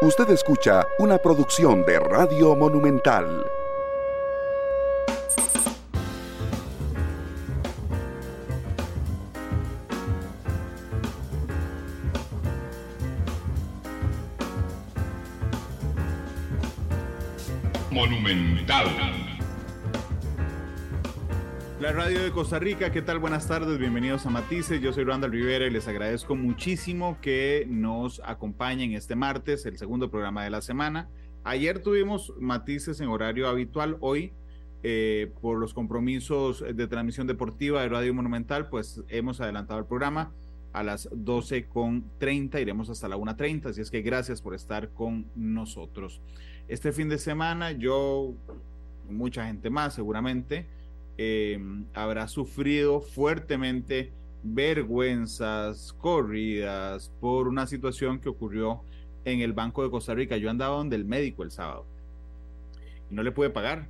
Usted escucha una producción de Radio Monumental. Monumental. La radio de Costa Rica, ¿qué tal? Buenas tardes, bienvenidos a Matices. Yo soy Randall Rivera y les agradezco muchísimo que nos acompañen este martes, el segundo programa de la semana. Ayer tuvimos Matices en horario habitual, hoy eh, por los compromisos de transmisión deportiva de Radio Monumental, pues hemos adelantado el programa a las 12.30, iremos hasta la 1.30, así es que gracias por estar con nosotros. Este fin de semana yo, mucha gente más seguramente, eh, habrá sufrido fuertemente vergüenzas, corridas por una situación que ocurrió en el Banco de Costa Rica. Yo andaba donde el médico el sábado y no le pude pagar.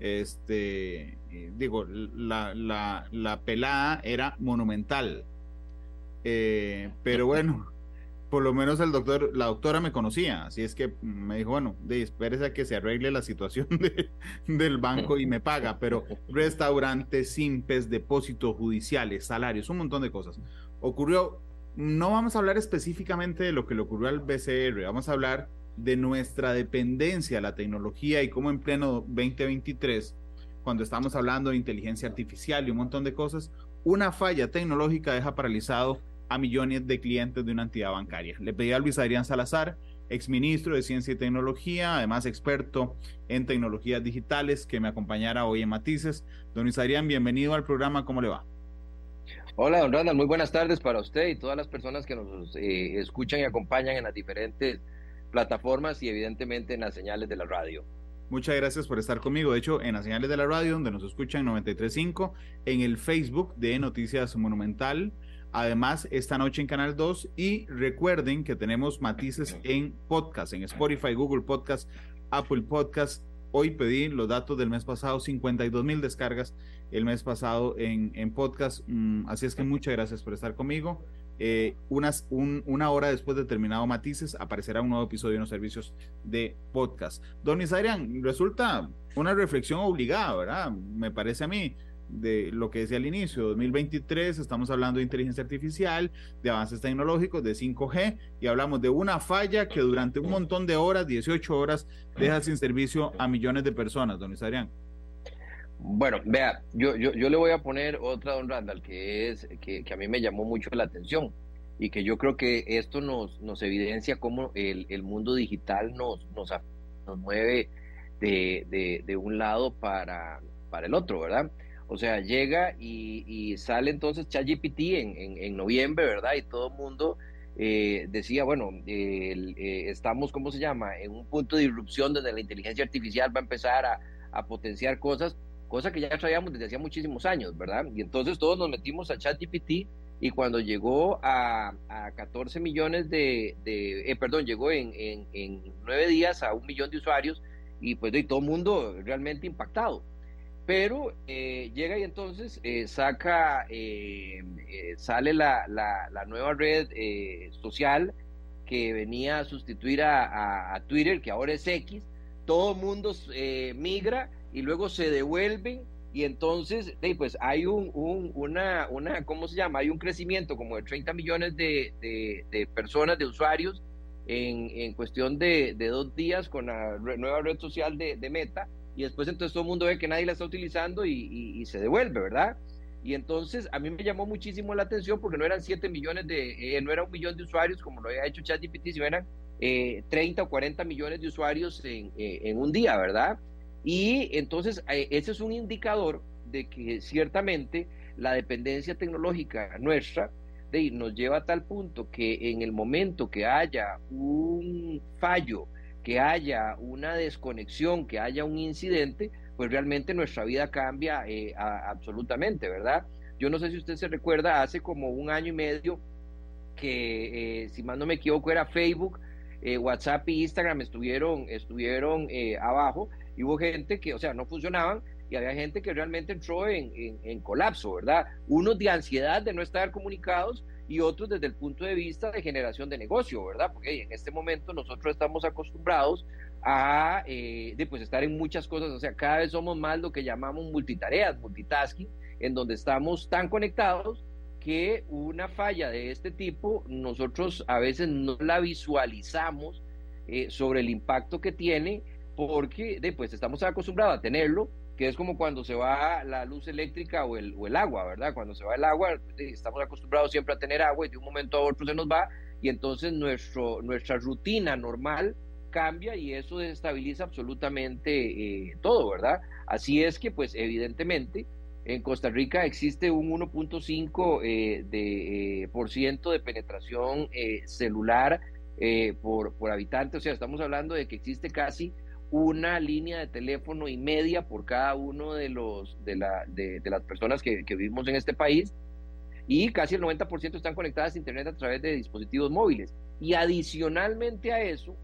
Este, digo, la, la, la pelada era monumental. Eh, pero bueno, por lo menos el doctor, la doctora me conocía, así es que me dijo, bueno, espérese a que se arregle la situación del banco y me paga, pero restaurantes, simpes, depósitos judiciales, salarios, un montón de cosas. Ocurrió, no vamos a hablar específicamente de lo que le ocurrió al BCR, vamos a hablar de nuestra dependencia a la tecnología y cómo en pleno 2023, cuando estamos hablando de inteligencia artificial y un montón de cosas, una falla tecnológica deja paralizado a millones de clientes de una entidad bancaria. Le pedí a Luis Adrián Salazar, exministro de Ciencia y Tecnología, además experto en tecnologías digitales, que me acompañara hoy en Matices. Don Luis Adrián, bienvenido al programa, ¿cómo le va? Hola, don Randall, muy buenas tardes para usted y todas las personas que nos eh, escuchan y acompañan en las diferentes plataformas y evidentemente en las señales de la radio. Muchas gracias por estar conmigo. De hecho, en las señales de la radio, donde nos escuchan 93.5, en el Facebook de Noticias Monumental, Además, esta noche en Canal 2 y recuerden que tenemos matices en podcast, en Spotify, Google Podcast, Apple Podcast. Hoy pedí los datos del mes pasado, 52 mil descargas el mes pasado en, en podcast. Mm, así es que muchas gracias por estar conmigo. Eh, unas, una hora después de terminado Matices aparecerá un nuevo episodio en los servicios de podcast. Don Isarian, resulta una reflexión obligada, ¿verdad? Me parece a mí de lo que decía al inicio, 2023, estamos hablando de inteligencia artificial, de avances tecnológicos, de 5G, y hablamos de una falla que durante un montón de horas, 18 horas, deja sin servicio a millones de personas, don Adrián. Bueno, vea, yo, yo, yo, le voy a poner otra, don Randall, que es que, a mí me llamó mucho la atención y que yo creo que esto nos, nos evidencia cómo el, el mundo digital nos, nos, nos mueve de, de, de un lado para, para el otro, ¿verdad? O sea, llega y, sale entonces ChatGPT en, en, en, noviembre, ¿verdad? Y todo el mundo eh, decía, bueno, eh, estamos, ¿cómo se llama? En un punto de irrupción donde la inteligencia artificial va a empezar a, potenciar cosas, cosas que ya traíamos desde hacía muchísimos años, ¿verdad? Y entonces todos nos metimos a ChatGPT y cuando llegó a, 14 millones de, eh, perdón, llegó en, en, nueve días a un millón de usuarios y pues de todo el mundo realmente impactado pero eh, llega y entonces eh, saca, eh, sale la, la, nueva red social que venía a sustituir a, Twitter, que ahora es X, todo el mundo migra y luego se devuelven y entonces pues hay un, una, una, ¿cómo se llama? Hay un crecimiento como de 30 millones de, de, personas, de usuarios en, en cuestión de, dos días con la nueva red social de Meta y después entonces todo el mundo ve que nadie la está utilizando y, se devuelve, ¿verdad? Y entonces a mí me llamó muchísimo la atención porque no eran 7 millones de, eh, no era un millón de usuarios como lo había hecho ChatGPT, sino eran eh, 30 o 40 millones de usuarios en, eh, en un día, ¿verdad? Y entonces eh, ese es un indicador de que ciertamente la dependencia tecnológica nuestra de, nos lleva a tal punto que en el momento que haya un fallo que haya una desconexión, que haya un incidente, pues realmente nuestra vida cambia eh, absolutamente, ¿verdad? Yo no sé si usted se recuerda, hace como un año y medio que, eh, si más no me equivoco, era Facebook, eh, WhatsApp y Instagram estuvieron, estuvieron abajo y hubo gente que, o sea, no funcionaban y había gente que realmente entró en, en colapso, ¿verdad? Unos de ansiedad de no estar comunicados y otros desde el punto de vista de generación de negocio, ¿verdad? Porque en este momento nosotros estamos acostumbrados a eh, de, pues, estar en muchas cosas, o sea, cada vez somos más lo que llamamos multitareas, multitasking, en donde estamos tan conectados que una falla de este tipo nosotros a veces no la visualizamos eh, sobre el impacto que tiene porque de, pues, estamos acostumbrados a tenerlo, que es como cuando se va la luz eléctrica o el, o el agua, ¿verdad? Cuando se va el agua, estamos acostumbrados siempre a tener agua y de un momento a otro se nos va y entonces nuestro, nuestra rutina normal cambia y eso desestabiliza absolutamente eh, todo, ¿verdad? Así es que, pues, evidentemente, en Costa Rica existe un 1.5 eh, de, eh, por ciento de penetración eh, celular por, por habitante, o sea, estamos hablando de que existe casi una línea de teléfono y media por cada uno de los de, la, de, las personas que, que, vivimos en este país y casi el 90% están conectadas a internet a través de dispositivos móviles y adicionalmente a eso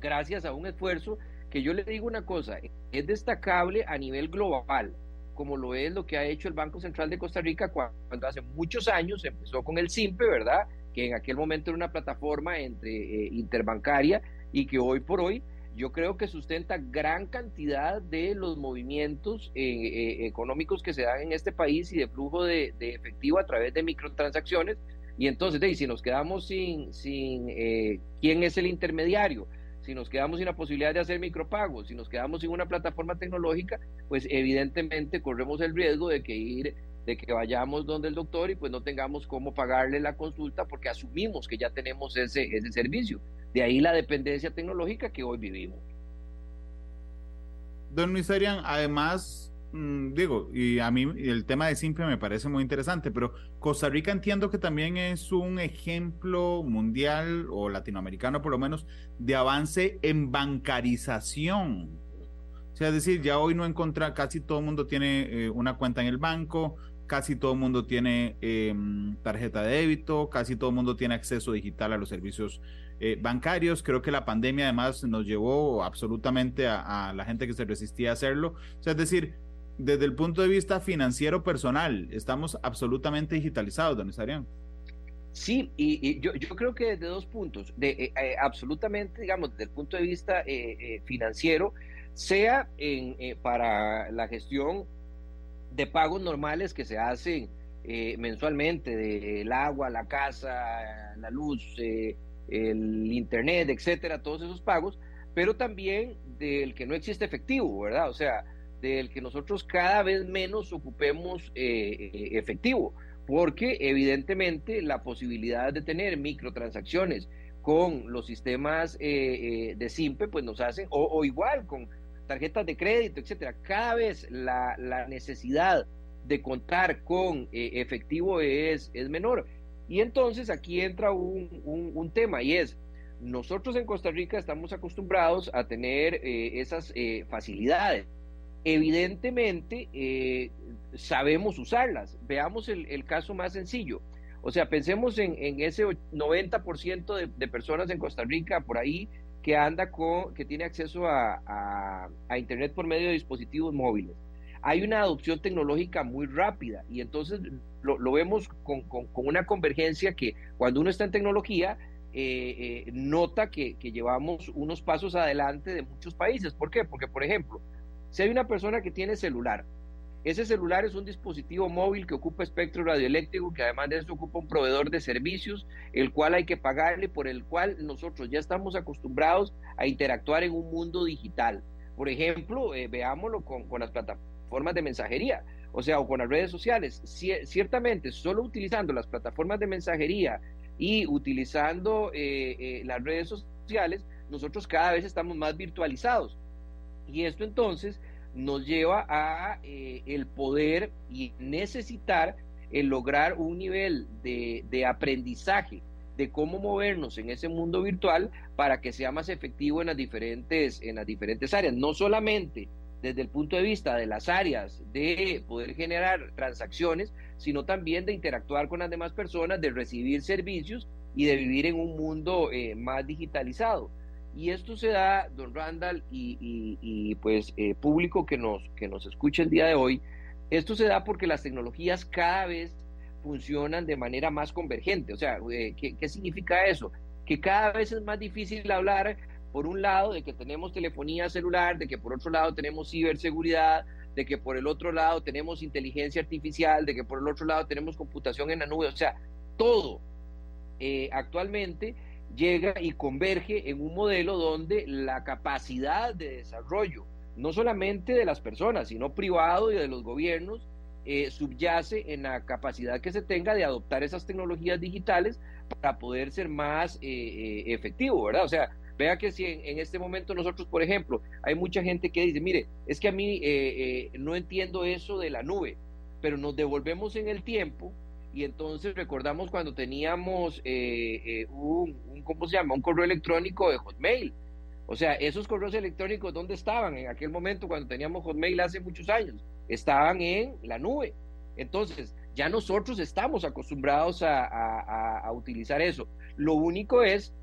gracias a un esfuerzo que yo le digo una cosa es destacable a nivel global como lo es lo que ha hecho el Banco Central de Costa Rica cuando hace muchos años empezó con el SIMPE, ¿verdad? Que en aquel momento era una plataforma entre eh, interbancaria y que hoy por hoy yo creo que sustenta gran cantidad de los movimientos eh, eh, económicos que se dan en este país y de flujo de, efectivo a través de microtransacciones. Y entonces, si nos quedamos sin, sin quién es el intermediario, si nos quedamos sin la posibilidad de hacer micropagos, si nos quedamos sin una plataforma tecnológica, pues evidentemente corremos el riesgo de que ir de que vayamos donde el doctor y pues no tengamos cómo pagarle la consulta porque asumimos que ya tenemos ese, ese servicio. De ahí la dependencia tecnológica que hoy vivimos. Don Luis además Mm, digo, y a mí el tema de Simple me parece muy interesante, pero Costa Rica entiendo que también es un ejemplo mundial o latinoamericano por lo menos de avance en bancarización. O sea, es decir, ya hoy no encuentra, casi todo el mundo tiene eh, una cuenta en el banco, casi todo el mundo tiene em, tarjeta de débito, casi todo el mundo tiene acceso digital a los servicios eh, bancarios. Creo que la pandemia además nos llevó absolutamente a, la gente que se resistía a hacerlo. O sea, es decir, desde el punto de vista financiero personal, estamos absolutamente digitalizados, don Isarián. Sí, y, yo, creo que desde dos puntos, de, eh, eh, absolutamente, digamos, desde el punto de vista eh, financiero, sea en, para la gestión de pagos normales que se hacen mensualmente, del agua, la casa, la luz, el internet, etcétera, todos esos pagos, pero también del que no existe efectivo, ¿verdad? O sea, del que nosotros cada vez menos ocupemos eh, eh, efectivo, porque evidentemente la posibilidad de tener microtransacciones con los sistemas eh, de SIMPE, pues nos hacen, o, igual con tarjetas de crédito, etcétera, cada vez la, necesidad de contar con efectivo es, es menor. Y entonces aquí entra un, un, tema y es, nosotros en Costa Rica estamos acostumbrados a tener esas facilidades evidentemente eh, sabemos usarlas. Veamos el, caso más sencillo. O sea, pensemos en, ese 90% de, de, personas en Costa Rica por ahí que anda con, que tiene acceso a, Internet por medio de dispositivos móviles. Hay una adopción tecnológica muy rápida y entonces lo, vemos con, una convergencia que cuando uno está en tecnología, eh, eh, nota que, que llevamos unos pasos adelante de muchos países. ¿Por qué? Porque, por ejemplo, si hay una persona que tiene celular, ese celular es un dispositivo móvil que ocupa espectro radioeléctrico, que además de eso ocupa un proveedor de servicios, el cual hay que pagarle, por el cual nosotros ya estamos acostumbrados a interactuar en un mundo digital. Por ejemplo, eh, veámoslo con, las plataformas de mensajería, o sea, o con las redes sociales. ciertamente, solo utilizando las plataformas de mensajería y utilizando eh, eh, las redes sociales, nosotros cada vez estamos más virtualizados. Y esto entonces nos lleva a eh, el poder y necesitar el lograr un nivel de, de, aprendizaje de cómo movernos en ese mundo virtual para que sea más efectivo en las diferentes, en las diferentes áreas, no solamente desde el punto de vista de las áreas de poder generar transacciones, sino también de interactuar con las demás personas, de recibir servicios y de vivir en un mundo eh, más digitalizado. Y esto se da, don Randall, y, pues eh, público que nos, que nos escucha el día de hoy, esto se da porque las tecnologías cada vez funcionan de manera más convergente. O sea, eh, ¿qué, ¿qué significa eso? Que cada vez es más difícil hablar, por un lado, de que tenemos telefonía celular, de que por otro lado tenemos ciberseguridad, de que por el otro lado tenemos inteligencia artificial, de que por el otro lado tenemos computación en la nube, o sea, todo eh, actualmente llega y converge en un modelo donde la capacidad de desarrollo, no solamente de las personas, sino privado y de los gobiernos, eh, subyace en la capacidad que se tenga de adoptar esas tecnologías digitales para poder ser más eh, efectivo, ¿verdad? O sea, Vea que si en, este momento nosotros, por ejemplo, hay mucha gente que dice, mire, es que a mí eh, eh, no entiendo eso de la nube, pero nos devolvemos en el tiempo y entonces recordamos cuando teníamos eh, un, ¿cómo se llama? Un correo electrónico de Hotmail. O sea, esos correos electrónicos, ¿dónde estaban en aquel momento cuando teníamos Hotmail hace muchos años? Estaban en la nube. Entonces, ya nosotros estamos acostumbrados a utilizar eso. Lo único es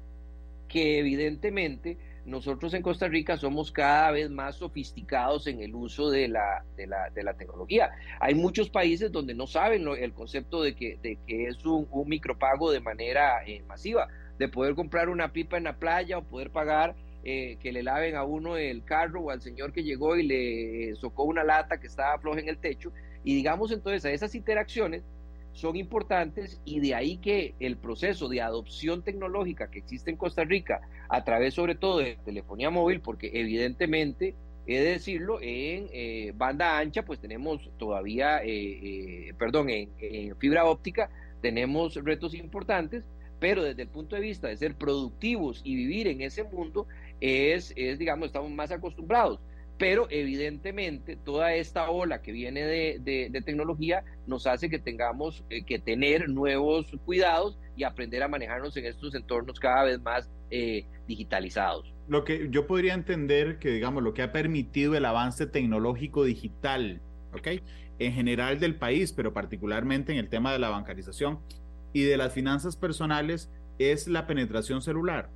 que evidentemente nosotros en Costa Rica somos cada vez más sofisticados en el uso de la, de la, de la tecnología. Hay muchos países donde no saben el concepto de que, de que es un, micropago de manera eh, masiva, de poder comprar una pipa en la playa o poder pagar eh, que le laven a uno el carro o al señor que llegó y le socó una lata que estaba floja en el techo. Y digamos entonces a esas interacciones son importantes y de ahí que el proceso de adopción tecnológica que existe en Costa Rica, a través sobre todo de telefonía móvil, porque evidentemente, he de decirlo, en eh, banda ancha, pues tenemos todavía, eh, eh, perdón, en, en, fibra óptica tenemos retos importantes, pero desde el punto de vista de ser productivos y vivir en ese mundo, es, es digamos, estamos más acostumbrados pero evidentemente toda esta ola que viene de, tecnología nos hace que tengamos eh, que tener nuevos cuidados y aprender a manejarnos en estos entornos cada vez más eh, digitalizados. Lo que yo podría entender que, digamos, lo que ha permitido el avance tecnológico digital, ¿ok? En general del país, pero particularmente en el tema de la bancarización y de las finanzas personales, es la penetración celular.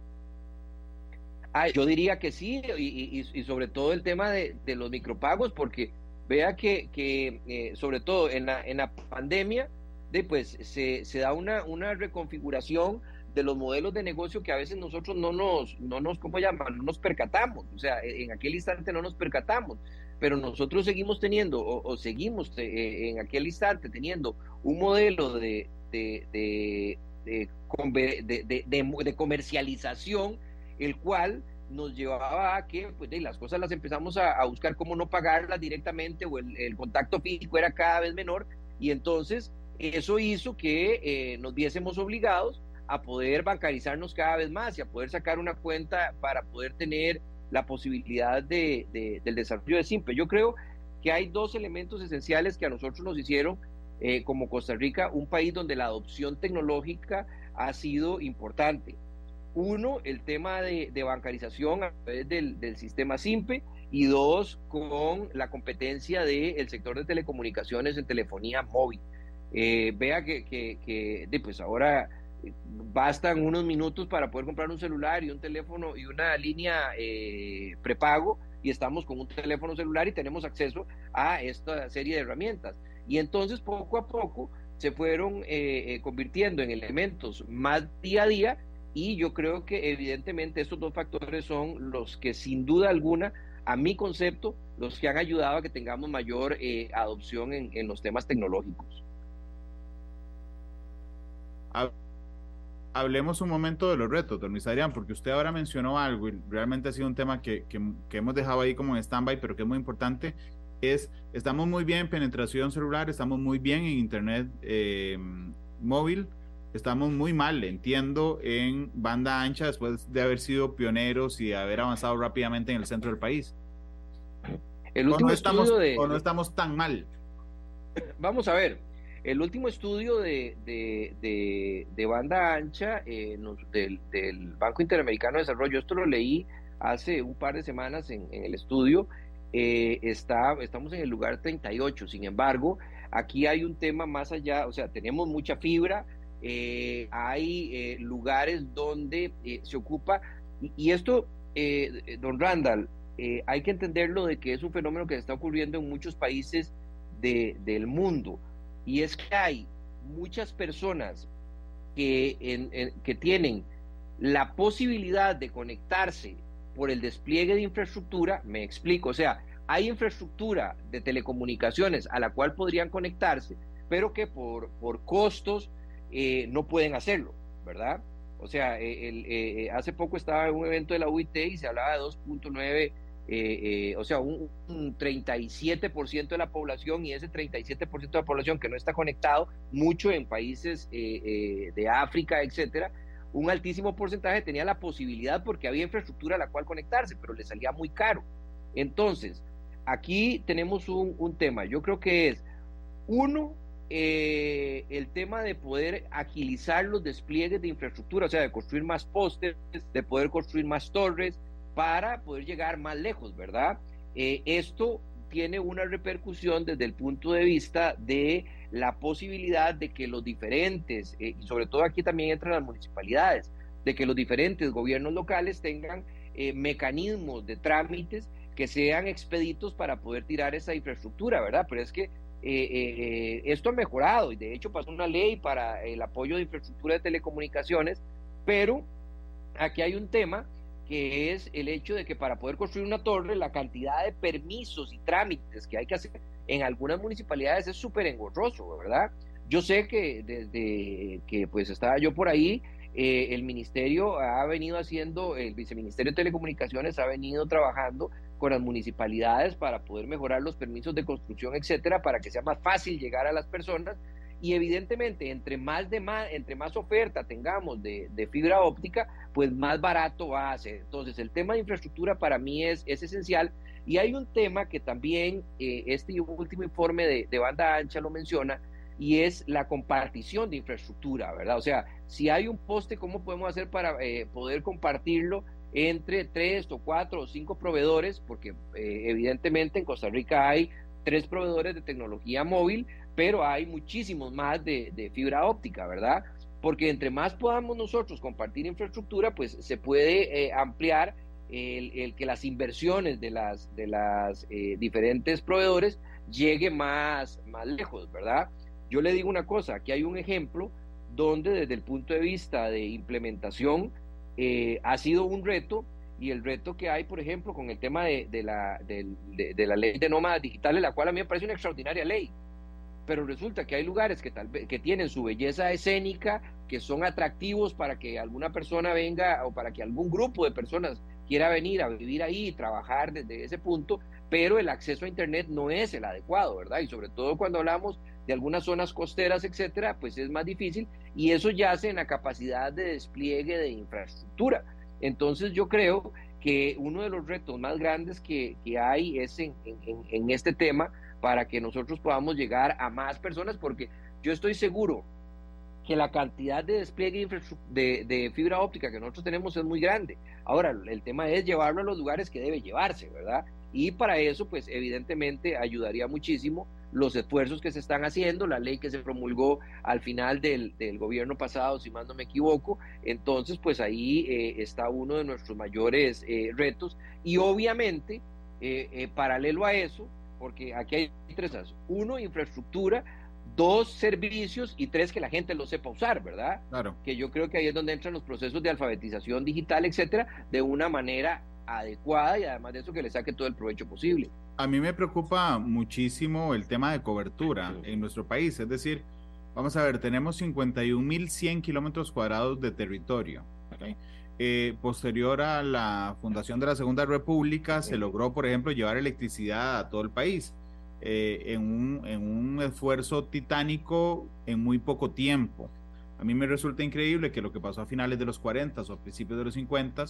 Ah, yo diría que sí, y, sobre todo el tema de, los micropagos, porque vea que, eh, sobre todo en la, pandemia, de, pues se, da una, reconfiguración de los modelos de negocio que a veces nosotros no nos, no nos, ¿cómo llaman? No nos percatamos, o sea, en aquel instante no nos percatamos, pero nosotros seguimos teniendo, o, seguimos eh, en aquel instante teniendo un modelo de, de, de, de comercialización el cual nos llevaba a que pues, las cosas las empezamos a, buscar cómo no pagarlas directamente o el, contacto físico era cada vez menor y entonces eso hizo que eh, nos viésemos obligados a poder bancarizarnos cada vez más y a poder sacar una cuenta para poder tener la posibilidad de, del desarrollo de Simple. Yo creo que hay dos elementos esenciales que a nosotros nos hicieron eh, como Costa Rica un país donde la adopción tecnológica ha sido importante. Uno, el tema de, bancarización a través del, sistema SIMPE y dos, con la competencia del sector de telecomunicaciones en telefonía móvil. Eh, vea que, que, pues ahora bastan unos minutos para poder comprar un celular y un teléfono y una línea eh, prepago y estamos con un teléfono celular y tenemos acceso a esta serie de herramientas. Y entonces poco a poco se fueron eh, convirtiendo en elementos más día a día y yo creo que evidentemente estos dos factores son los que sin duda alguna, a mi concepto, los que han ayudado a que tengamos mayor eh, adopción en, los temas tecnológicos. Hablemos un momento de los retos, don Luis Adrián, porque usted ahora mencionó algo y realmente ha sido un tema que, hemos dejado ahí como en stand-by, pero que es muy importante, es, estamos muy bien en penetración celular, estamos muy bien en Internet eh, móvil, estamos muy mal, entiendo, en banda ancha después de haber sido pioneros y haber avanzado rápidamente en el centro del país. El último no estamos, de, o no estamos tan mal. Vamos a ver, el último estudio de, de, de banda ancha eh, del, del, Banco Interamericano de Desarrollo, esto lo leí hace un par de semanas en, en el estudio, eh, está, estamos en el lugar 38, sin embargo, aquí hay un tema más allá, o sea, tenemos mucha fibra, eh, hay eh, lugares donde eh, se ocupa, y, esto, don Randall, hay que entenderlo de que es un fenómeno que está ocurriendo en muchos países del mundo, y es que hay muchas personas que, que tienen la posibilidad de conectarse por el despliegue de infraestructura, me explico, o sea, hay infraestructura de telecomunicaciones a la cual podrían conectarse, pero que por, por costos eh, no pueden hacerlo, ¿verdad? O sea, eh, el, eh, hace poco estaba en un evento de la UIT y se hablaba de 2.9, o sea, un, 37% de la población y ese 37% de la población que no está conectado, mucho en países de África, etcétera, un altísimo porcentaje tenía la posibilidad porque había infraestructura a la cual conectarse, pero le salía muy caro. Entonces, aquí tenemos un, tema. Yo creo que es, uno, eh, el tema de poder agilizar los despliegues de infraestructura, o sea, de construir más postes, de poder construir más torres para poder llegar más lejos, ¿verdad? Eh, esto tiene una repercusión desde el punto de vista de la posibilidad de que los diferentes, eh, y sobre todo aquí también entran las municipalidades, de que los diferentes gobiernos locales tengan mecanismos de trámites que sean expeditos para poder tirar esa infraestructura, ¿verdad? Pero es que eh, eh, esto ha mejorado y de hecho pasó una ley para el apoyo de infraestructura de telecomunicaciones, pero aquí hay un tema que es el hecho de que para poder construir una torre la cantidad de permisos y trámites que hay que hacer en algunas municipalidades es súper engorroso, ¿verdad? Yo sé que desde que pues estaba yo por ahí, eh, el ministerio ha venido haciendo, el viceministerio de Telecomunicaciones ha venido trabajando con las municipalidades para poder mejorar los permisos de construcción, etcétera, para que sea más fácil llegar a las personas. Y evidentemente, entre más, de más, entre más oferta tengamos de, fibra óptica, pues más barato va a ser. Entonces, el tema de infraestructura para mí es, es esencial. Y hay un tema que también eh, este último informe de, banda ancha lo menciona, y es la compartición de infraestructura, ¿verdad? O sea, si hay un poste, ¿cómo podemos hacer para eh, poder compartirlo entre tres o cuatro o cinco proveedores, porque eh, evidentemente en Costa Rica hay tres proveedores de tecnología móvil, pero hay muchísimos más de, fibra óptica, ¿verdad? Porque entre más podamos nosotros compartir infraestructura, pues se puede eh, ampliar el, que las inversiones de las, de las eh, diferentes proveedores llegue más, más lejos, ¿verdad? Yo le digo una cosa, aquí hay un ejemplo donde desde el punto de vista de implementación, eh, ha sido un reto y el reto que hay, por ejemplo, con el tema de, la, de, la ley de nómadas digitales, la cual a mí me parece una extraordinaria ley, pero resulta que hay lugares que, tal que tienen su belleza escénica, que son atractivos para que alguna persona venga o para que algún grupo de personas quiera venir a vivir ahí y trabajar desde ese punto, pero el acceso a Internet no es el adecuado, ¿verdad? Y sobre todo cuando hablamos de algunas zonas costeras, etcétera, pues es más difícil y eso yace en la capacidad de despliegue de infraestructura. Entonces yo creo que uno de los retos más grandes que, hay es en, este tema para que nosotros podamos llegar a más personas, porque yo estoy seguro que la cantidad de despliegue de, de, fibra óptica que nosotros tenemos es muy grande. Ahora, el tema es llevarlo a los lugares que debe llevarse, ¿verdad? Y para eso, pues evidentemente ayudaría muchísimo los esfuerzos que se están haciendo, la ley que se promulgó al final del, gobierno pasado, si más no me equivoco. Entonces, pues ahí eh, está uno de nuestros mayores eh, retos. Y obviamente, eh, paralelo a eso, porque aquí hay tres cosas. Uno, infraestructura. Dos, servicios. Y tres, que la gente lo sepa usar, ¿verdad? Claro. Que yo creo que ahí es donde entran los procesos de alfabetización digital, etcétera, de una manera adecuada y además de eso que le saque todo el provecho posible. A mí me preocupa muchísimo el tema de cobertura en nuestro país, es decir, vamos a ver, tenemos 51.100 kilómetros cuadrados de territorio. Eh, posterior a la fundación de la Segunda República, se logró, por ejemplo, llevar electricidad a todo el país eh, en, un, en un esfuerzo titánico en muy poco tiempo. A mí me resulta increíble que lo que pasó a finales de los 40 o a principios de los 50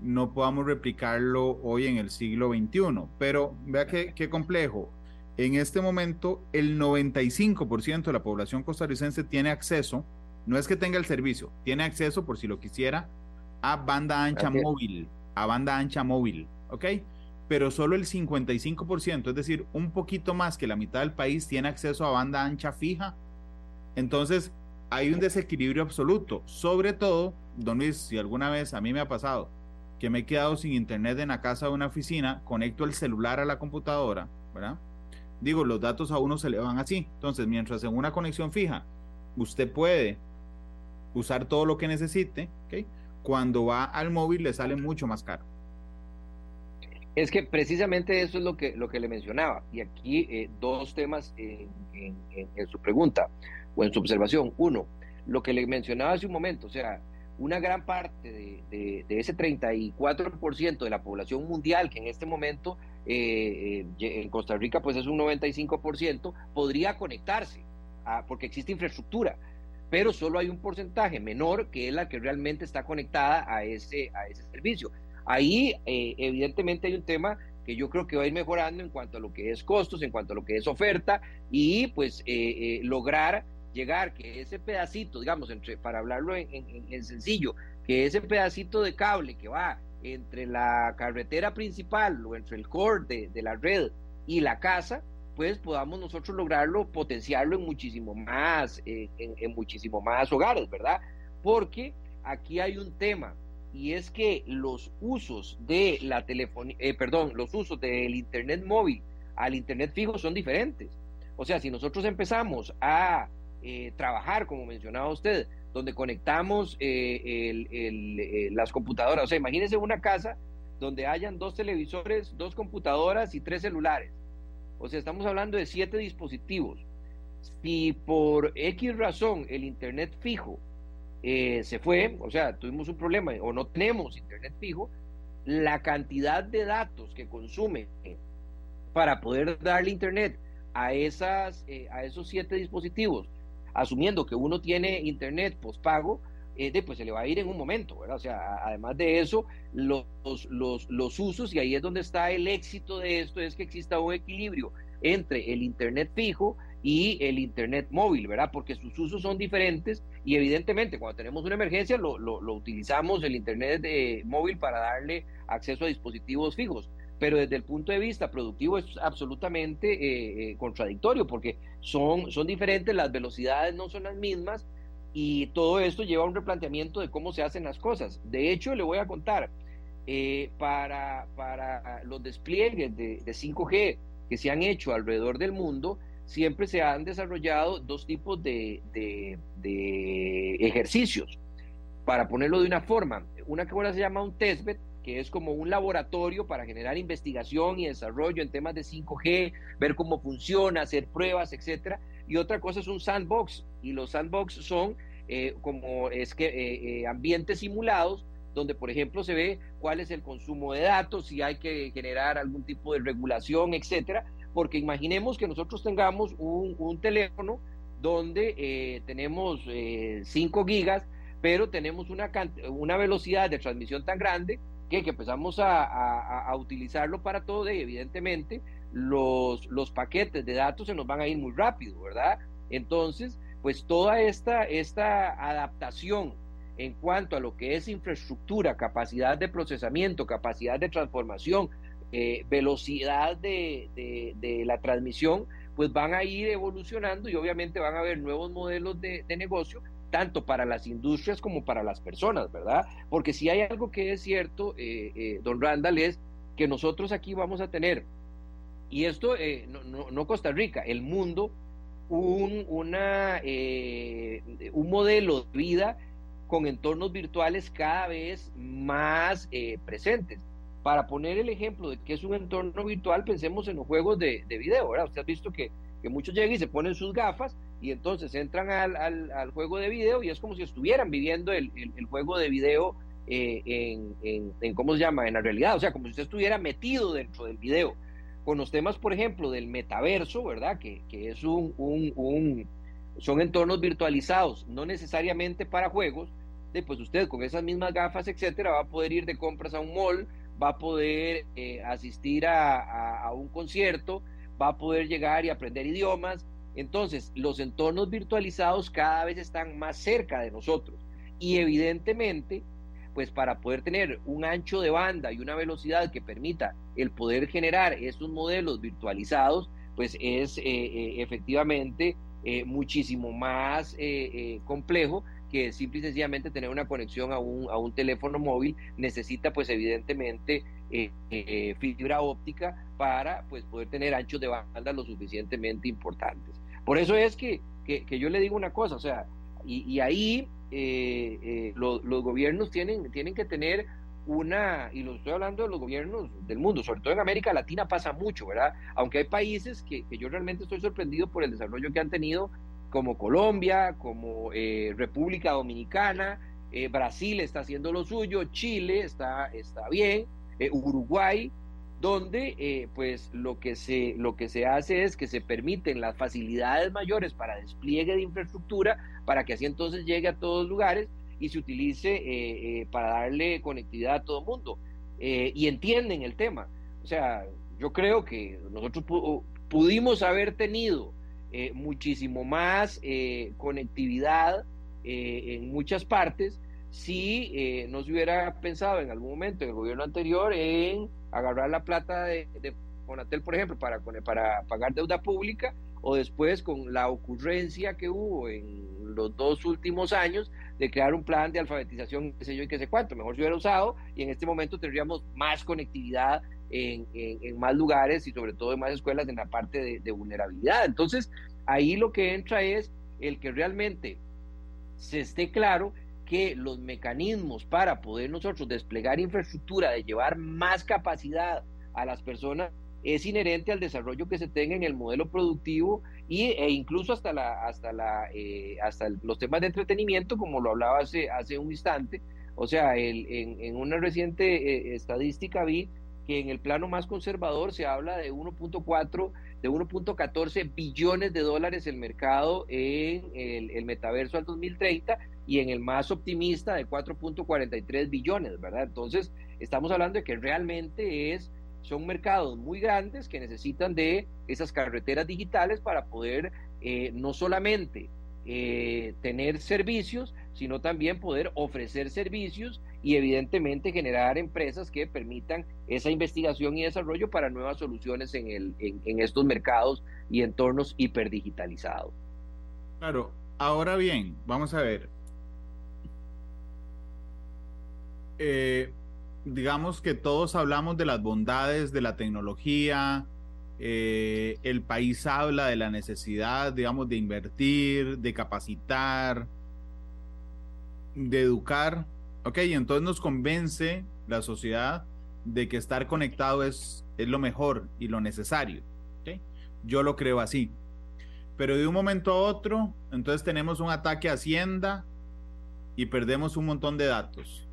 no podamos replicarlo hoy en el siglo XXI. Pero vea qué, qué complejo. En este momento, el 95% de la población costarricense tiene acceso, no es que tenga el servicio, tiene acceso, por si lo quisiera, a banda ancha móvil, a banda ancha móvil, ¿ok? Pero solo el 55%, es decir, un poquito más que la mitad del país tiene acceso a banda ancha fija. Entonces, hay un desequilibrio absoluto. Sobre todo, don Luis, si alguna vez a mí me ha pasado, que me he quedado sin internet en la casa de una oficina, conecto el celular a la computadora, ¿verdad? Digo, los datos a uno se le van así. Entonces, mientras en una conexión fija usted puede usar todo lo que necesite, ¿okay? cuando va al móvil le sale mucho más caro. Es que precisamente eso es lo que, lo que le mencionaba. Y aquí eh, dos temas en, su pregunta o en su observación. Uno, lo que le mencionaba hace un momento, o sea, una gran parte de, de, ese 34% de la población mundial que en este momento eh, eh, en Costa Rica pues es un 95%, podría conectarse porque existe infraestructura, pero solo hay un porcentaje menor que es la que realmente está conectada a ese, a ese servicio. Ahí eh, evidentemente hay un tema que yo creo que va a ir mejorando en cuanto a lo que es costos, en cuanto a lo que es oferta y pues lograr llegar que ese pedacito, digamos, entre, para hablarlo en, sencillo, que ese pedacito de cable que va entre la carretera principal o entre el core de, la red y la casa, pues podamos nosotros lograrlo, potenciarlo en muchísimo más, en, muchísimo más hogares, ¿verdad? Porque aquí hay un tema y es que los usos de la telefonía, eh, perdón, los usos del internet móvil al internet fijo son diferentes. O sea, si nosotros empezamos a eh, trabajar, como mencionaba usted, donde conectamos eh, eh, las computadoras. O sea, imagínense una casa donde hayan dos televisores, dos computadoras y tres celulares. O sea, estamos hablando de siete dispositivos. Si por X razón el Internet fijo se fue, o sea, tuvimos un problema o no tenemos Internet fijo, la cantidad de datos que consume para poder darle Internet a, esas, a esos siete dispositivos asumiendo que uno tiene internet postpago, eh, pues se le va a ir en un momento, ¿verdad? O sea, además de eso, los, los, los usos, y ahí es donde está el éxito de esto, es que exista un equilibrio entre el internet fijo y el internet móvil, ¿verdad? Porque sus usos son diferentes y evidentemente cuando tenemos una emergencia lo, lo, lo utilizamos el internet de móvil para darle acceso a dispositivos fijos pero desde el punto de vista productivo es absolutamente eh, eh, contradictorio porque son, son diferentes, las velocidades no son las mismas y todo esto lleva a un replanteamiento de cómo se hacen las cosas. De hecho, le voy a contar, eh, para, para los despliegues de, 5G que se han hecho alrededor del mundo, siempre se han desarrollado dos tipos de, de, de ejercicios. Para ponerlo de una forma, una que ahora se llama un testbed, que es como un laboratorio para generar investigación y desarrollo en temas de 5G, ver cómo funciona, hacer pruebas, etcétera. Y otra cosa es un sandbox, y los sandbox son eh, como es que eh, eh, ambientes simulados donde por ejemplo se ve cuál es el consumo de datos, si hay que generar algún tipo de regulación, etcétera, porque imaginemos que nosotros tengamos un, teléfono donde tenemos 5 gigas, pero tenemos una, una velocidad de transmisión tan grande que, empezamos a, utilizarlo para todo y evidentemente los, paquetes de datos se nos van a ir muy rápido, ¿verdad? Entonces, pues toda esta, esta adaptación en cuanto a lo que es infraestructura, capacidad de procesamiento, capacidad de transformación, eh, velocidad de, de, la transmisión, pues van a ir evolucionando y obviamente van a haber nuevos modelos de, negocio tanto para las industrias como para las personas, ¿verdad? Porque si hay algo que es cierto, eh, eh, don Randall, es que nosotros aquí vamos a tener, y esto eh, no, Costa Rica, el mundo, un, una, un modelo de vida con entornos virtuales cada vez más presentes. Para poner el ejemplo de que es un entorno virtual, pensemos en los juegos de, de video, ¿verdad? Usted ha visto que, que muchos llegan y se ponen sus gafas y entonces entran al, al, juego de video y es como si estuvieran viviendo el, el, juego de video eh, en, en, ¿cómo se llama? En la realidad, o sea, como si usted estuviera metido dentro del video. Con los temas, por ejemplo, del metaverso, ¿verdad? Que, que es un, un, un, son entornos virtualizados, no necesariamente para juegos, de, pues usted con esas mismas gafas, etcétera, va a poder ir de compras a un mall, va a poder eh, asistir a, a, a un concierto, va a poder llegar y aprender idiomas, entonces, los entornos virtualizados cada vez están más cerca de nosotros y evidentemente, pues para poder tener un ancho de banda y una velocidad que permita el poder generar estos modelos virtualizados, pues es eh, eh, efectivamente eh, muchísimo más complejo que simple y sencillamente tener una conexión a un, a un teléfono móvil necesita pues evidentemente fibra óptica para pues poder tener anchos de banda lo suficientemente importantes. Por eso es que que, yo le digo una cosa, o sea, y, ahí los gobiernos tienen, tienen que tener una, y lo estoy hablando de los gobiernos del mundo, sobre todo en América Latina pasa mucho, ¿verdad? Aunque hay países que, yo realmente estoy sorprendido por el desarrollo que han tenido, como Colombia, como eh, República Dominicana, eh, Brasil está haciendo lo suyo, Chile está, está bien, eh, Uruguay, donde pues lo que, se, lo que se hace es que se permiten las facilidades mayores para despliegue de infraestructura, para que así entonces llegue a todos lugares y se utilice eh, eh, para darle conectividad a todo mundo. Eh, y entienden el tema. O sea, yo creo que nosotros pudimos haber tenido muchísimo más conectividad en muchas partes si no se hubiera pensado en algún momento en el gobierno anterior en agarrar la plata de, de Fonatel, por ejemplo, para, para pagar deuda pública o después con la ocurrencia que hubo en los dos últimos años de crear un plan de alfabetización, qué sé yo y qué sé cuánto, mejor se hubiera usado y en este momento tendríamos más conectividad en, en, más lugares y sobre todo en más escuelas en la parte de vulnerabilidad. Entonces, ahí lo que entra es el que realmente se esté claro que los mecanismos para poder nosotros desplegar infraestructura, de llevar más capacidad a las personas es inherente al desarrollo que se tenga en el modelo productivo y, e incluso hasta, la, hasta, la, eh, hasta los temas de entretenimiento, como lo hablaba hace, hace un instante. O sea, el, en, en, una reciente eh, estadística vi que en el plano más conservador se habla de 1.4, de 1.14 billones de dólares el mercado en el, el metaverso al 2030 y en el más optimista de 4.43 billones, ¿verdad? Entonces, estamos hablando de que realmente es son mercados muy grandes que necesitan de esas carreteras digitales para poder eh, no solamente eh, tener servicios, sino también poder ofrecer servicios y evidentemente generar empresas que permitan esa investigación y desarrollo para nuevas soluciones en, el, en, estos mercados y entornos hiperdigitalizados. Claro, ahora bien, vamos a ver. Eh, digamos que todos hablamos de las bondades de la tecnología, eh, el país habla de la necesidad, digamos, de invertir, de capacitar, de educar, ok, entonces nos convence la sociedad de que estar conectado es, es lo mejor y lo necesario, ¿okay? yo lo creo así. Pero de un momento a otro, entonces tenemos un ataque a Hacienda y perdemos un montón de datos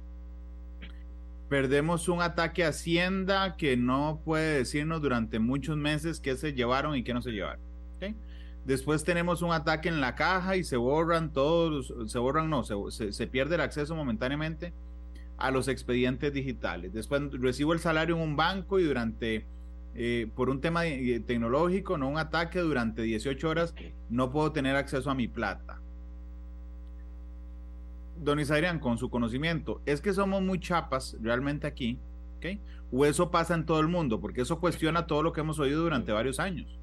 perdemos un ataque a Hacienda que no puede decirnos durante muchos meses qué se llevaron y qué no se llevaron. Después tenemos un ataque en la caja y se borran todos, se borran, no, se, pierde el acceso momentáneamente a los expedientes digitales. Después recibo el salario en un banco y durante, eh, por un tema tecnológico, no un ataque, durante 18 horas no puedo tener acceso a mi plata don Isaían, con su conocimiento, es que somos muy chapas realmente aquí, ¿ok? O eso pasa en todo el mundo, porque eso cuestiona todo lo que hemos oído durante varios años.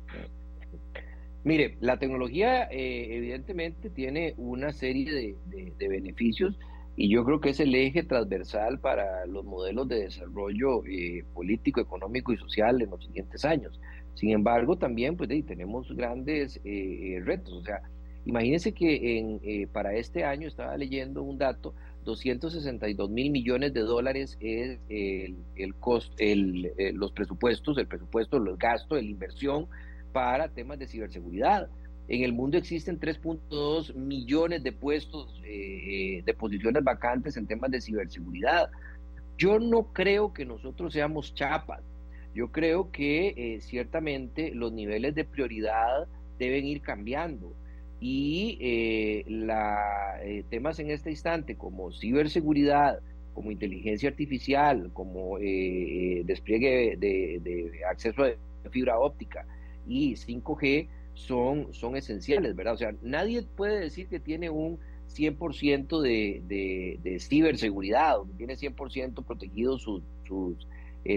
Mire, la tecnología eh, evidentemente tiene una serie de, beneficios y yo creo que es el eje transversal para los modelos de desarrollo eh, político, económico y social en los siguientes años. Sin embargo, también pues, tenemos grandes eh, retos. O sea, Imagínense que en, eh, para este año estaba leyendo un dato, 262 mil millones de dólares es el, costo, el, eh, los presupuestos, el presupuesto, los gastos, la inversión para temas de ciberseguridad. En el mundo existen 3.2 millones de puestos, eh, de posiciones vacantes en temas de ciberseguridad. Yo no creo que nosotros seamos chapas. Yo creo que ciertamente los niveles de prioridad deben ir cambiando y eh, la, eh, temas en este instante como ciberseguridad, como inteligencia artificial, como eh, despliegue de, acceso a fibra óptica y 5G son, son esenciales, ¿verdad? O sea, nadie puede decir que tiene un 100% de, de, ciberseguridad, o que tiene 100% protegidos sus, sus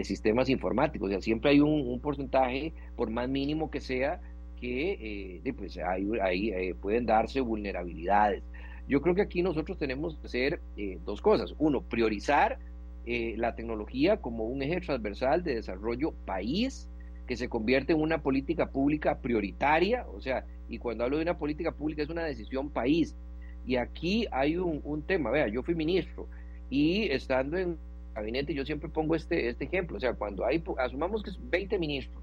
sistemas informáticos. O sea, siempre hay un porcentaje, por más mínimo que sea, que eh, pues ahí, eh, pueden darse vulnerabilidades. Yo creo que aquí nosotros tenemos que hacer eh, dos cosas. Uno, priorizar la tecnología como un eje transversal de desarrollo país, que se convierte en una política pública prioritaria, o sea, y cuando hablo de una política pública es una decisión país. Y aquí hay un, un tema, vea, yo fui ministro y estando en gabinete, yo siempre pongo este, este ejemplo, o sea, cuando hay, asumamos que son 20 ministros,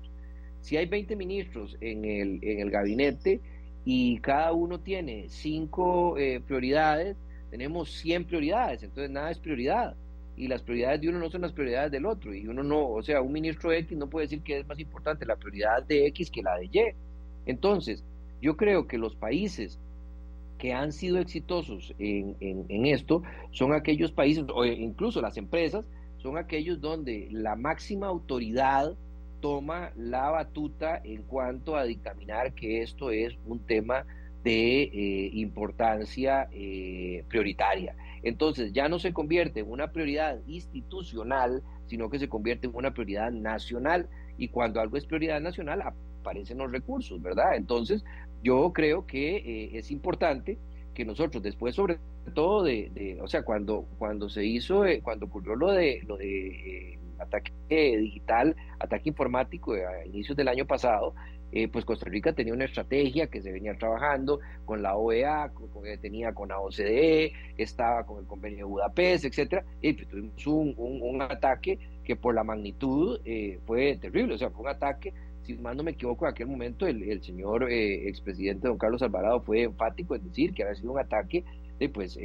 si hay 20 ministros en el, en el gabinete y cada uno tiene cinco eh, prioridades, tenemos 100 prioridades, entonces nada es prioridad. Y las prioridades de uno no son las prioridades del otro. Y uno no, o sea, un ministro X no puede decir que es más importante la prioridad de X que la de Y. Entonces, yo creo que los países que han sido exitosos en, en, esto son aquellos países, o incluso las empresas, son aquellos donde la máxima autoridad toma la batuta en cuanto a dictaminar que esto es un tema de eh, importancia eh, prioritaria. Entonces ya no se convierte en una prioridad institucional, sino que se convierte en una prioridad nacional. Y cuando algo es prioridad nacional, aparecen los recursos, ¿verdad? Entonces yo creo que eh, es importante que nosotros después, sobre todo de, o sea, cuando, cuando se hizo, cuando ocurrió lo de, lo de ataque digital, ataque informático a inicios del año pasado, eh, pues Costa Rica tenía una estrategia que se venía trabajando con la OEA, con, tenía con la OCDE, estaba con el convenio de Budapest, etcétera, y pues tuvimos un, un, ataque que por la magnitud eh, fue terrible, o sea, fue un ataque, si más no me equivoco, en aquel momento el, el señor eh, expresidente don Carlos Alvarado fue enfático en decir que había sido un ataque de, pues,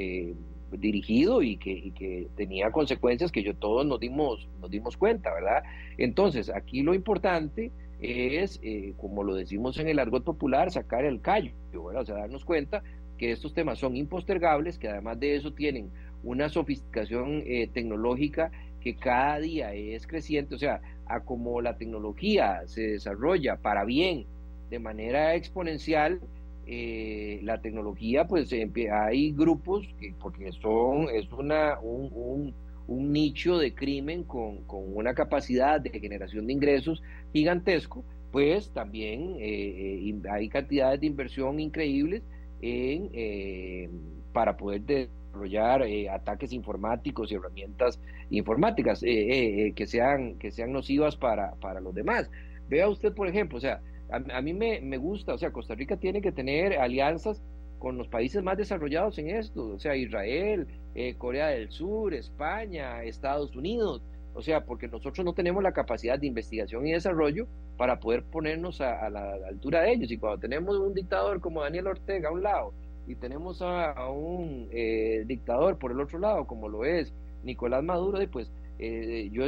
dirigido y que, tenía consecuencias que yo todos nos dimos, nos dimos cuenta, ¿verdad? Entonces, aquí lo importante es, eh, como lo decimos en el argot popular, sacar el callo, o sea, darnos cuenta que estos temas son impostergables, que además de eso tienen una sofisticación eh, tecnológica que cada día es creciente, o sea, a como la tecnología se desarrolla para bien de manera exponencial, eh, la tecnología, pues hay grupos que, porque son, es una, un un nicho de crimen con, una capacidad de generación de ingresos gigantesco, pues también eh, eh, hay cantidades de inversión increíbles en, eh, para poder desarrollar ataques informáticos y herramientas informáticas que, sean, que sean nocivas para, para los demás. Vea usted, por ejemplo, o sea, a, mí me, me, gusta, o sea, Costa Rica tiene que tener alianzas con los países más desarrollados en esto, o sea, Israel, eh, Corea del Sur, España, Estados Unidos, o sea, porque nosotros no tenemos la capacidad de investigación y desarrollo para poder ponernos a, la, altura de ellos. Y cuando tenemos un dictador como Daniel Ortega a un lado y tenemos a, un eh, dictador por el otro lado, como lo es Nicolás Maduro, pues eh, yo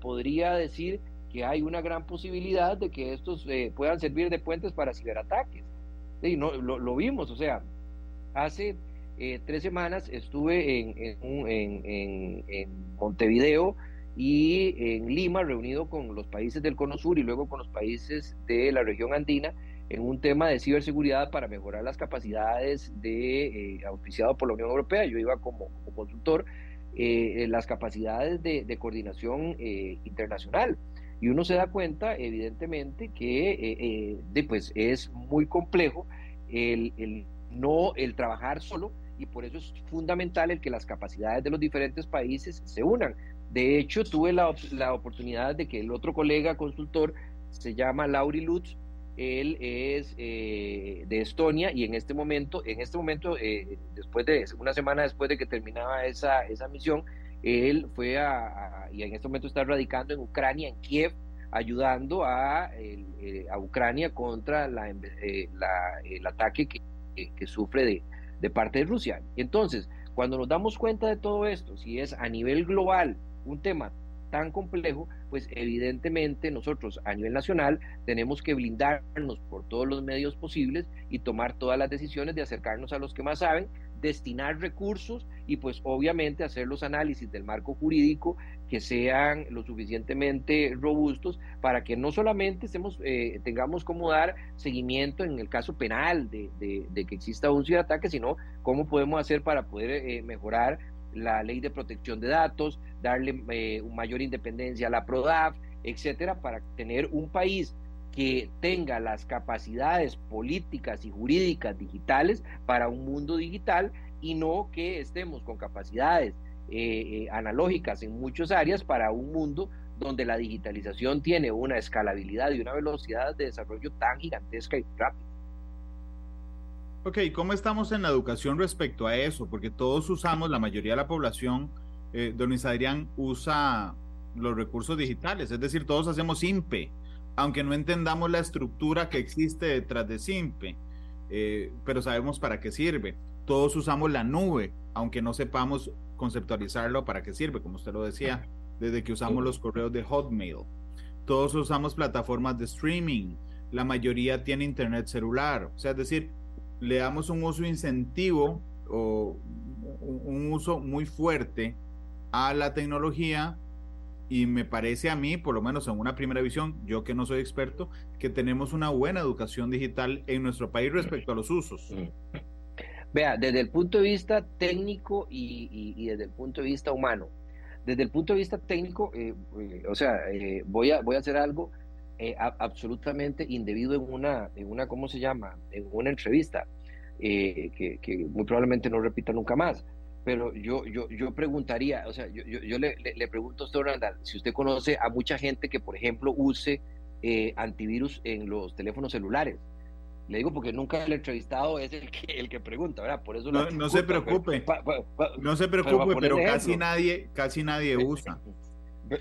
podría decir hay una gran posibilidad de que estos puedan servir de puentes para ciberataques. Sí, no, lo, vimos, o sea, hace eh, tres semanas estuve en, en, en, Montevideo y en Lima reunido con los países del Cono Sur y luego con los países de la región andina en un tema de ciberseguridad para mejorar las capacidades de, eh, auspiciado por la Unión Europea, yo iba como, consultor, eh, las capacidades de, de coordinación eh, internacional. Y uno se da cuenta, evidentemente, que eh, eh, pues es muy complejo el, el, no el trabajar solo y por eso es fundamental el que las capacidades de los diferentes países se unan. De hecho, tuve la, la oportunidad de que el otro colega consultor se llama Lauri Lutz, él es eh, de Estonia y en este momento, en este momento, después de una semana después de que terminaba esa, esa misión, él fue a, y en este momento está radicando en Ucrania, en Kiev, ayudando a, eh, Ucrania contra la, eh, el ataque que, que, sufre de, de parte de Rusia. Entonces, cuando nos damos cuenta de todo esto, si es a nivel global un tema tan complejo, pues evidentemente nosotros a nivel nacional tenemos que blindarnos por todos los medios posibles y tomar todas las decisiones de acercarnos a los que más saben, destinar recursos y pues obviamente hacer los análisis del marco jurídico que sean lo suficientemente robustos para que no solamente estemos, eh, tengamos como dar seguimiento en el caso penal de, que exista un ciberataque, sino cómo podemos hacer para poder eh, mejorar la ley de protección de datos, darle eh, mayor independencia a la PRODAF, etcétera, para tener un país que tenga las capacidades políticas y jurídicas digitales para un mundo digital y no que estemos con capacidades eh, eh, analógicas en muchas áreas para un mundo donde la digitalización tiene una escalabilidad y una velocidad de desarrollo tan gigantesca y rápida. Ok, ¿cómo estamos en la educación respecto a eso? Porque todos usamos, la mayoría de la población, eh, don Luis Adrián, usa los recursos digitales, es decir, todos hacemos SIMPE, aunque no entendamos la estructura que existe detrás de SIMPE, eh, pero sabemos para qué sirve. Todos usamos la nube, aunque no sepamos conceptualizarlo para qué sirve, como usted lo decía, desde que usamos los correos de Hotmail. Todos usamos plataformas de streaming, la mayoría tiene internet celular, o sea, es decir, le damos un uso incentivo o un uso muy fuerte a la tecnología y me parece a mí, por lo menos en una primera visión, yo que no soy experto, que tenemos una buena educación digital en nuestro país respecto a los usos. Vea, desde el punto de vista técnico y, desde el punto de vista humano, desde el punto de vista técnico, eh, eh, o sea, eh, voy, a, voy a hacer algo absolutamente indebido en una, en una, ¿cómo se llama? En una entrevista, que, que muy probablemente no repita nunca más pero yo, yo, yo preguntaría, o sea, yo, yo, le, le, pregunto a usted, Randall, si usted conoce a mucha gente que, por ejemplo, use eh, antivirus en los teléfonos celulares. Le digo porque nunca el entrevistado es el que, el que pregunta, ¿verdad? Por eso no, no se preocupe, no se preocupe, pero, casi nadie, casi nadie usa.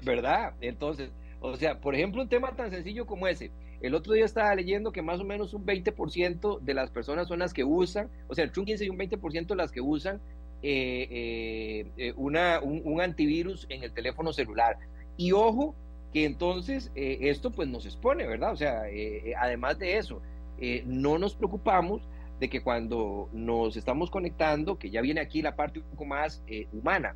¿Verdad? Entonces, o sea, por ejemplo, un tema tan sencillo como ese. El otro día estaba leyendo que más o menos un 20% de las personas son las que usan, o sea, el un 15 y un 20% de las que usan eh, eh, eh, una, un, antivirus en el teléfono celular. Y ojo, que entonces esto pues nos expone, ¿verdad? O sea, además de eso, no nos preocupamos de que cuando nos estamos conectando, que ya viene aquí la parte un poco más humana,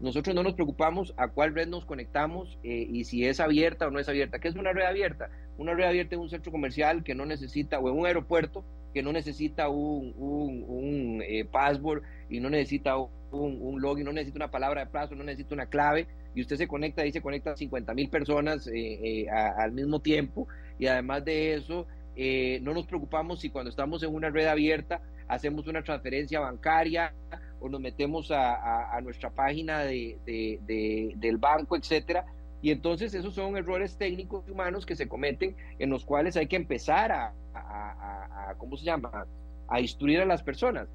nosotros no nos preocupamos a cuál red nos conectamos y si es abierta o no es abierta. ¿Qué es una red abierta? Una red abierta en un centro comercial que no necesita, o en un aeropuerto que no necesita un, un, password y no necesita un, un, login, no necesita una palabra de plazo, no necesita una clave, y usted se conecta y se conecta a 50 mil personas eh, eh, al mismo tiempo, y además de eso, eh, no nos preocupamos si cuando estamos en una red abierta hacemos una transferencia bancaria o nos metemos a, a, nuestra página de, de, del banco, etcétera. Y entonces esos son errores técnicos y humanos que se cometen en los cuales hay que empezar a, a, a ¿cómo se llama? A instruir a las personas.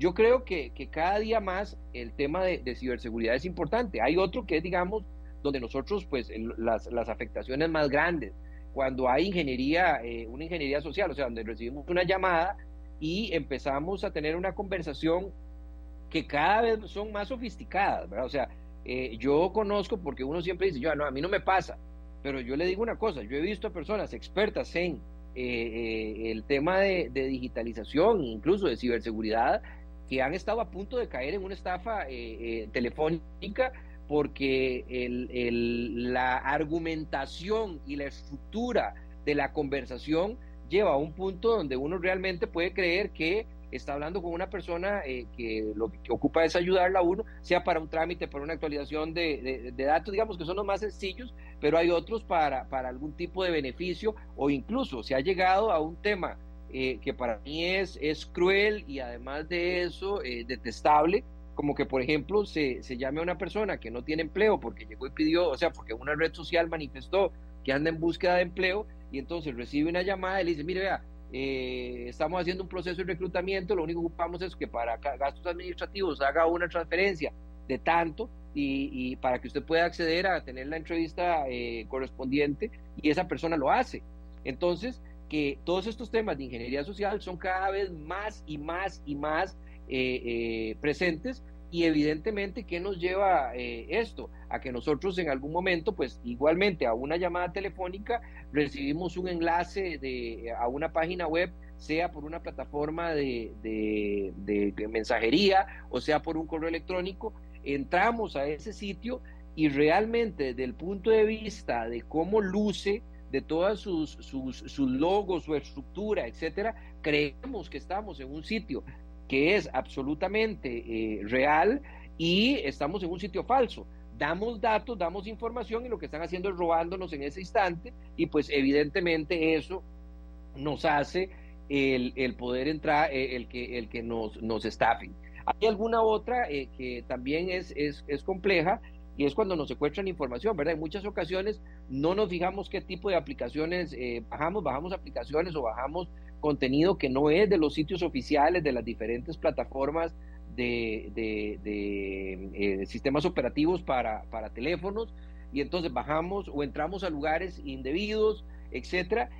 Yo creo que, cada día más el tema de, ciberseguridad es importante. Hay otro que es, digamos, donde nosotros, pues, las, afectaciones más grandes, cuando hay ingeniería, eh, una ingeniería social, o sea, donde recibimos una llamada y empezamos a tener una conversación que cada vez son más sofisticadas, ¿verdad? O sea, eh, yo conozco, porque uno siempre dice, yo, no, a mí no me pasa, pero yo le digo una cosa, yo he visto a personas expertas en eh, el tema de, de, digitalización, incluso de ciberseguridad, que han estado a punto de caer en una estafa eh, eh, telefónica porque la argumentación y la estructura de la conversación lleva a un punto donde uno realmente puede creer que está hablando con una persona eh, que lo que ocupa es ayudarla a uno, sea para un trámite, para una actualización de, datos, digamos que son los más sencillos, pero hay otros para, para algún tipo de beneficio o incluso se ha llegado a un tema eh, que para mí es, es cruel y además de eso eh, detestable, como que por ejemplo se, se llame a una persona que no tiene empleo porque llegó y pidió, o sea, porque una red social manifestó que anda en búsqueda de empleo y entonces recibe una llamada y le dice, mire, vea, eh, estamos haciendo un proceso de reclutamiento, lo único que ocupamos es que para gastos administrativos haga una transferencia de tanto y, para que usted pueda acceder a tener la entrevista correspondiente y esa persona lo hace. Entonces, que todos estos temas de ingeniería social son cada vez más y más y más eh, eh, presentes y evidentemente, ¿qué nos lleva eh, esto? A que nosotros en algún momento, pues igualmente a una llamada telefónica, recibimos un enlace de, a una página web, sea por una plataforma de, de mensajería o sea por un correo electrónico, entramos a ese sitio y realmente desde el punto de vista de cómo luce, de todas sus, sus, logos, su estructura, etcétera, creemos que estamos en un sitio que es absolutamente eh, real y estamos en un sitio falso. Damos datos, damos información y lo que están haciendo es robándonos en ese instante y pues evidentemente eso nos hace el, poder entrar, eh, el que, el que nos, nos estafen. Hay alguna otra eh, que también es, es, es compleja y es cuando nos secuestran información, ¿verdad? En muchas ocasiones no nos fijamos qué tipo de aplicaciones eh, bajamos, bajamos aplicaciones o bajamos contenido que no es de los sitios oficiales de las diferentes plataformas de, de, sistemas operativos para, para teléfonos y entonces bajamos o entramos a lugares indebidos, etcétera,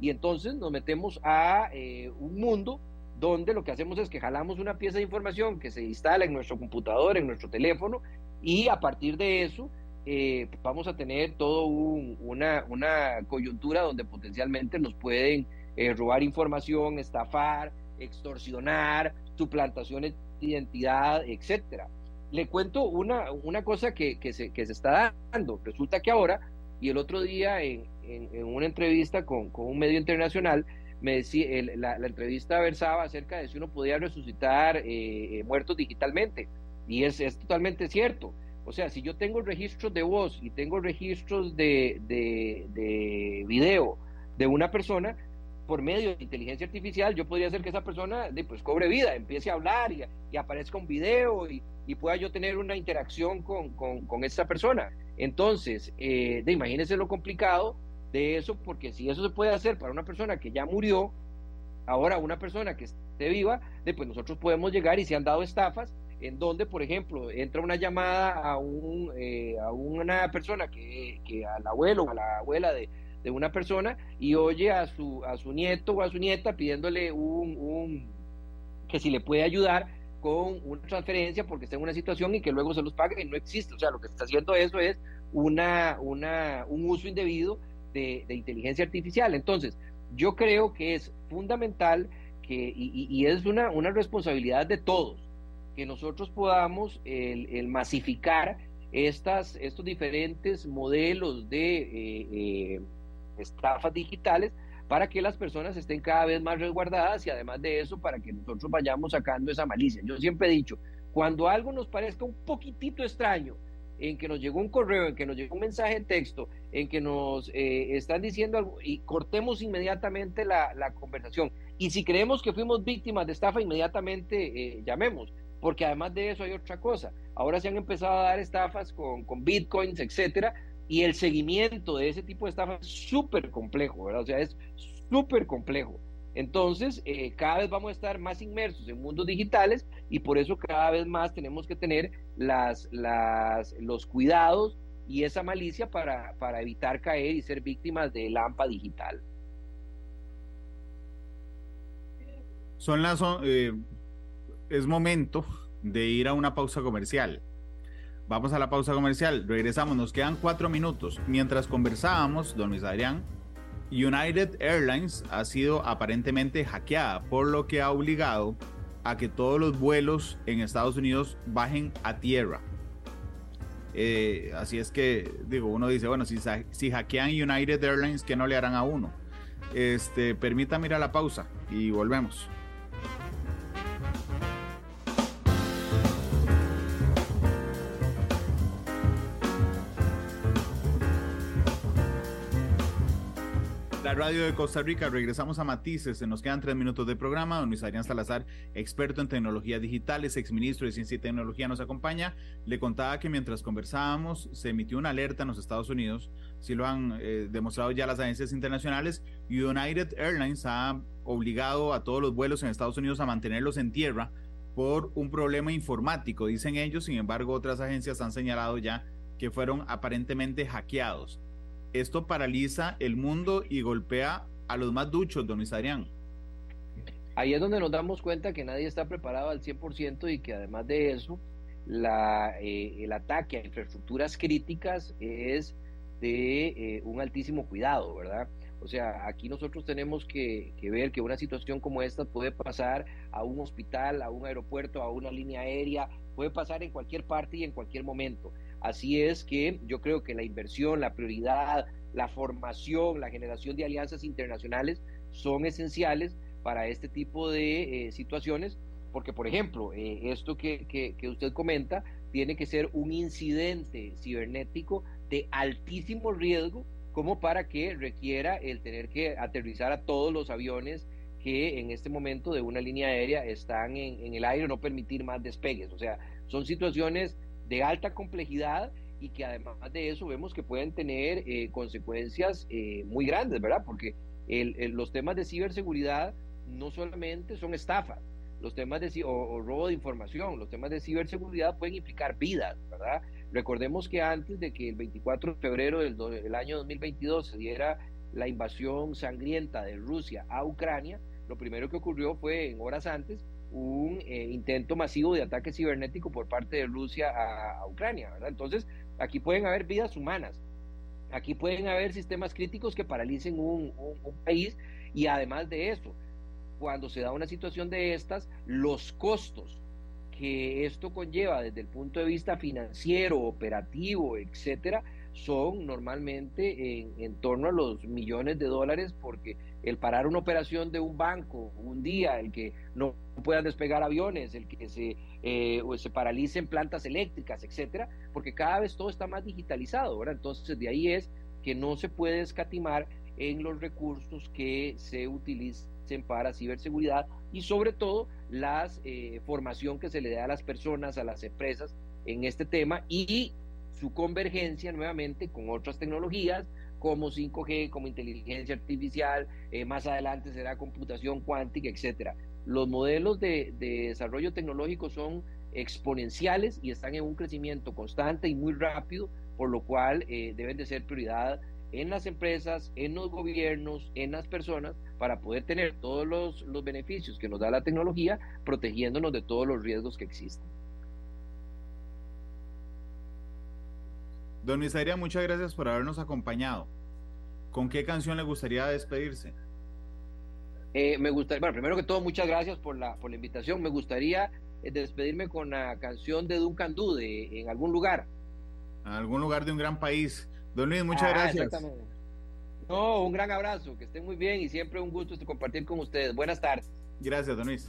y entonces nos metemos a eh, un mundo donde lo que hacemos es que jalamos una pieza de información que se instala en nuestro computador, en nuestro teléfono, y a partir de eso eh, vamos a tener todo una, una, coyuntura donde potencialmente nos pueden eh, robar información, estafar, extorsionar, suplantaciones identidad, etcétera. Le cuento una, una cosa que, que, se, que se está dando. Resulta que ahora, y el otro día en, en, una entrevista con, con, un medio internacional, me decía, la, entrevista versaba acerca de si uno podía resucitar eh, eh, muertos digitalmente. Y es, es, totalmente cierto. O sea, si yo tengo registros de voz y tengo registros de, de, de video de una persona, por medio de inteligencia artificial, yo podría hacer que esa persona pues, cobre vida, empiece a hablar y, aparezca un video y, pueda yo tener una interacción con, con, esa persona. Entonces, eh, de, imagínense lo complicado de eso, porque si eso se puede hacer para una persona que ya murió, ahora una persona que esté viva, pues nosotros podemos llegar y se han dado estafas en donde, por ejemplo, entra una llamada a, eh, una persona que, que al abuelo o a la abuela de, de, una persona y oye a su, a su nieto o a su nieta pidiéndole un, un que si le puede ayudar con una transferencia porque está en una situación y que luego se los pague y no existe. O sea, lo que está haciendo eso es una, una, un uso indebido de, inteligencia artificial. Entonces, yo creo que es fundamental que, y, es una, una, responsabilidad de todos, que nosotros podamos el, masificar estas, estos diferentes modelos de eh, eh, estafas digitales para que las personas estén cada vez más resguardadas y además de eso para que nosotros vayamos sacando esa malicia. Yo siempre he dicho, cuando algo nos parezca un poquitito extraño, en que nos llegó un correo, en que nos llegó un mensaje de texto, en que nos eh, están diciendo algo y cortemos inmediatamente la, conversación. Y si creemos que fuimos víctimas de estafa, inmediatamente eh, llamemos, porque además de eso hay otra cosa. Ahora se han empezado a dar estafas con bitcoins, etcétera, y el seguimiento de ese tipo de estafas es súper complejo, ¿verdad? O sea, es súper complejo. Entonces, eh, cada vez vamos a estar más inmersos en mundos digitales y por eso cada vez más tenemos que tener las, las, los cuidados y esa malicia para, para evitar caer y ser víctimas de lampa digital. Son las, eh, es momento de ir a una pausa comercial. Vamos a la pausa comercial, regresamos, nos quedan cuatro minutos. Mientras conversábamos, don Luis Adrián, United Airlines ha sido aparentemente hackeada, por lo que ha obligado a que todos los vuelos en Estados Unidos bajen a tierra. Eh, así es que, digo, uno dice, bueno, si, si hackean United Airlines, ¿qué no le harán a uno? Este, permítame ir a la pausa y volvemos. Radio de Costa Rica, regresamos a Matices. Se nos quedan tres minutos de programa. Don Luis Adrián Salazar, experto en tecnologías digitales, exministro de Ciencia y Tecnología, nos acompaña. Le contaba que mientras conversábamos, se emitió una alerta en los Estados Unidos. Si lo han eh, demostrado ya las agencias internacionales. United Airlines ha obligado a todos los vuelos en Estados Unidos a mantenerlos en tierra por un problema informático, dicen ellos. Sin embargo, otras agencias han señalado ya que fueron aparentemente hackeados esto paraliza el mundo y golpea a los más duchos, don Luis Adrián. Ahí es donde nos damos cuenta que nadie está preparado al 100% y que además de eso, la, eh, el ataque a infraestructuras críticas es de eh, un altísimo cuidado, ¿verdad? O sea, aquí nosotros tenemos que, que, ver que una situación como esta puede pasar a un hospital, a un aeropuerto, a una línea aérea, puede pasar en cualquier parte y en cualquier momento. Así es que yo creo que la inversión, la prioridad, la formación, la generación de alianzas internacionales son esenciales para este tipo de eh, situaciones, porque por ejemplo, eh, esto que, que, usted comenta tiene que ser un incidente cibernético de altísimo riesgo como para que requiera el tener que aterrizar a todos los aviones que en este momento de una línea aérea están en, en el aire, no permitir más despegues. O sea, son situaciones de alta complejidad y que además de eso vemos que pueden tener eh, consecuencias eh, muy grandes, ¿verdad? Porque los temas de ciberseguridad no solamente son estafas, los temas de o, robo de información, los temas de ciberseguridad pueden implicar vidas, ¿verdad? Recordemos que antes de que el 24 de febrero del, del año 2022 se diera la invasión sangrienta de Rusia a Ucrania, lo primero que ocurrió fue en horas antes un eh, intento masivo de ataque cibernético por parte de Rusia a, Ucrania. Entonces, aquí pueden haber vidas humanas, aquí pueden haber sistemas críticos que paralicen un, país y además de eso, cuando se da una situación de estas, los costos que esto conlleva desde el punto de vista financiero, operativo, etcétera, son normalmente en, en, torno a los millones de dólares porque el parar una operación de un banco un día, el que no puedan despegar aviones, el que se, eh, se paralicen plantas eléctricas, etcétera, porque cada vez todo está más digitalizado, ¿verdad? Entonces, de ahí es que no se puede escatimar en los recursos que se utilicen para ciberseguridad y sobre todo la eh, formación que se le da a las personas, a las empresas en este tema y su convergencia nuevamente con otras tecnologías, como 5G, como inteligencia artificial, eh, más adelante será computación cuántica, etcétera. Los modelos de, desarrollo tecnológico son exponenciales y están en un crecimiento constante y muy rápido, por lo cual eh, deben de ser prioridad en las empresas, en los gobiernos, en las personas, para poder tener todos los, los beneficios que nos da la tecnología, protegiéndonos de todos los riesgos que existen. Don Isaías, muchas gracias por habernos acompañado. ¿Con qué canción le gustaría despedirse? Eh, me gustaría, bueno, primero que todo, muchas gracias por la, por la invitación. Me gustaría eh, despedirme con la canción de Duncan Du, de En algún lugar. En algún lugar de un gran país. Don Luis, muchas ah, gracias. Exactamente. No, un gran abrazo, que estén muy bien y siempre un gusto compartir con ustedes. Buenas tardes. Gracias, Don Luis.